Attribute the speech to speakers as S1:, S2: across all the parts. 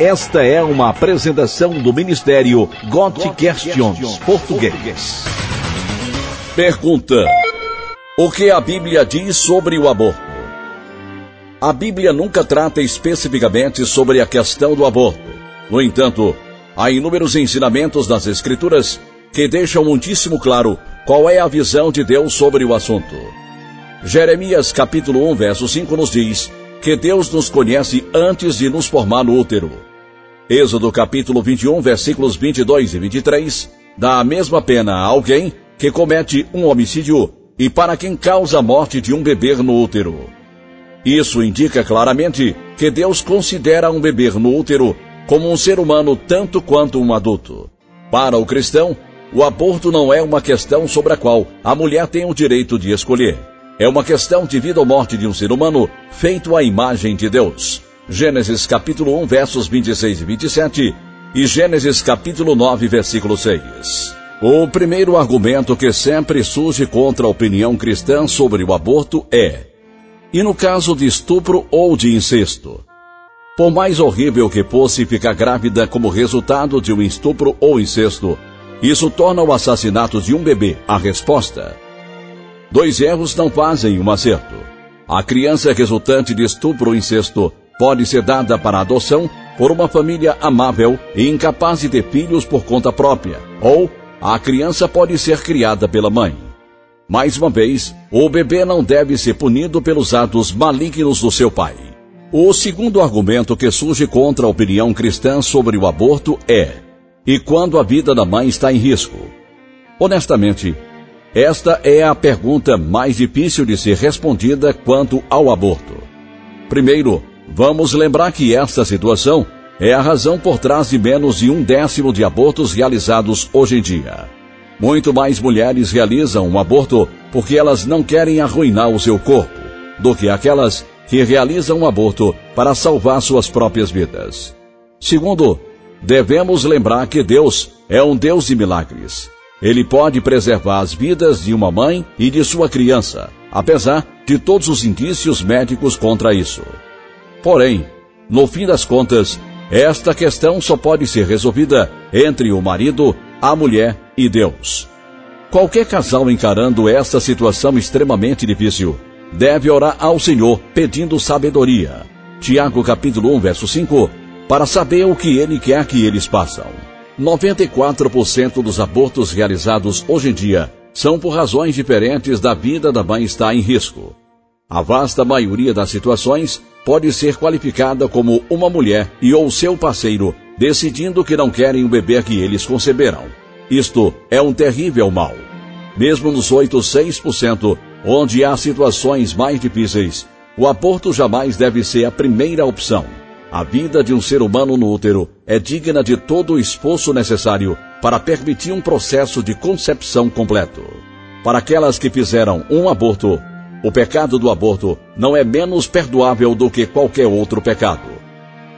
S1: Esta é uma apresentação do Ministério God Questions Português. Pergunta: O que a Bíblia diz sobre o aborto? A Bíblia nunca trata especificamente sobre a questão do aborto. No entanto, há inúmeros ensinamentos nas Escrituras que deixam muitíssimo claro qual é a visão de Deus sobre o assunto. Jeremias capítulo 1, verso 5 nos diz que Deus nos conhece antes de nos formar no útero. Êxodo capítulo 21, versículos 22 e 23 dá a mesma pena a alguém que comete um homicídio e para quem causa a morte de um bebê no útero. Isso indica claramente que Deus considera um bebê no útero como um ser humano tanto quanto um adulto. Para o cristão, o aborto não é uma questão sobre a qual a mulher tem o direito de escolher. É uma questão de vida ou morte de um ser humano feito à imagem de Deus. Gênesis capítulo 1, versos 26 e 27 e Gênesis capítulo 9, versículo 6. O primeiro argumento que sempre surge contra a opinião cristã sobre o aborto é: e no caso de estupro ou de incesto? Por mais horrível que fosse ficar grávida como resultado de um estupro ou incesto, isso torna o assassinato de um bebê a resposta. Dois erros não fazem um acerto. A criança resultante de estupro ou incesto pode ser dada para adoção por uma família amável e incapaz de ter filhos por conta própria, ou a criança pode ser criada pela mãe. Mais uma vez, o bebê não deve ser punido pelos atos malignos do seu pai. O segundo argumento que surge contra a opinião cristã sobre o aborto é: e quando a vida da mãe está em risco? Honestamente, esta é a pergunta mais difícil de ser respondida quanto ao aborto. Primeiro, vamos lembrar que esta situação é a razão por trás de menos de um décimo de abortos realizados hoje em dia. Muito mais mulheres realizam um aborto porque elas não querem arruinar o seu corpo, do que aquelas que realizam um aborto para salvar suas próprias vidas. Segundo, devemos lembrar que Deus é um Deus de milagres. Ele pode preservar as vidas de uma mãe e de sua criança, apesar de todos os indícios médicos contra isso. Porém, no fim das contas, esta questão só pode ser resolvida entre o marido, a mulher e Deus. Qualquer casal encarando esta situação extremamente difícil deve orar ao Senhor pedindo sabedoria. Tiago capítulo 1, verso 5, para saber o que ele quer que eles façam. 94% dos abortos realizados hoje em dia são por razões diferentes da vida da mãe estar em risco. A vasta maioria das situações pode ser qualificada como uma mulher e ou seu parceiro decidindo que não querem o bebê que eles conceberam. Isto é um terrível mal. Mesmo nos 8,6%, onde há situações mais difíceis, o aborto jamais deve ser a primeira opção. A vida de um ser humano no útero é digna de todo o esforço necessário para permitir um processo de concepção completo. Para aquelas que fizeram um aborto, o pecado do aborto não é menos perdoável do que qualquer outro pecado.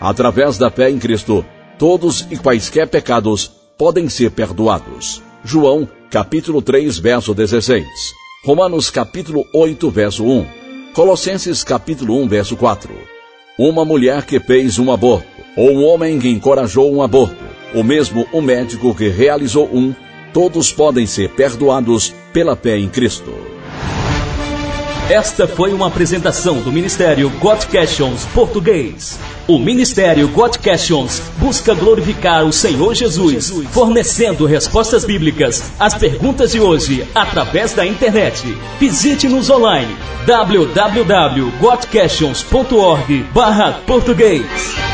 S1: Através da fé em Cristo, todos e quaisquer pecados podem ser perdoados. João, capítulo 3, verso 16. Romanos, capítulo 8, verso 1. Colossenses, capítulo 1, verso 4 uma mulher que fez um aborto, ou um homem que encorajou um aborto, ou mesmo um médico que realizou um, todos podem ser perdoados pela fé em Cristo.
S2: Esta foi uma apresentação do Ministério God Questions Português. O Ministério God Questions busca glorificar o Senhor Jesus, fornecendo respostas bíblicas às perguntas de hoje através da internet. Visite-nos online www.godquestions.org/português.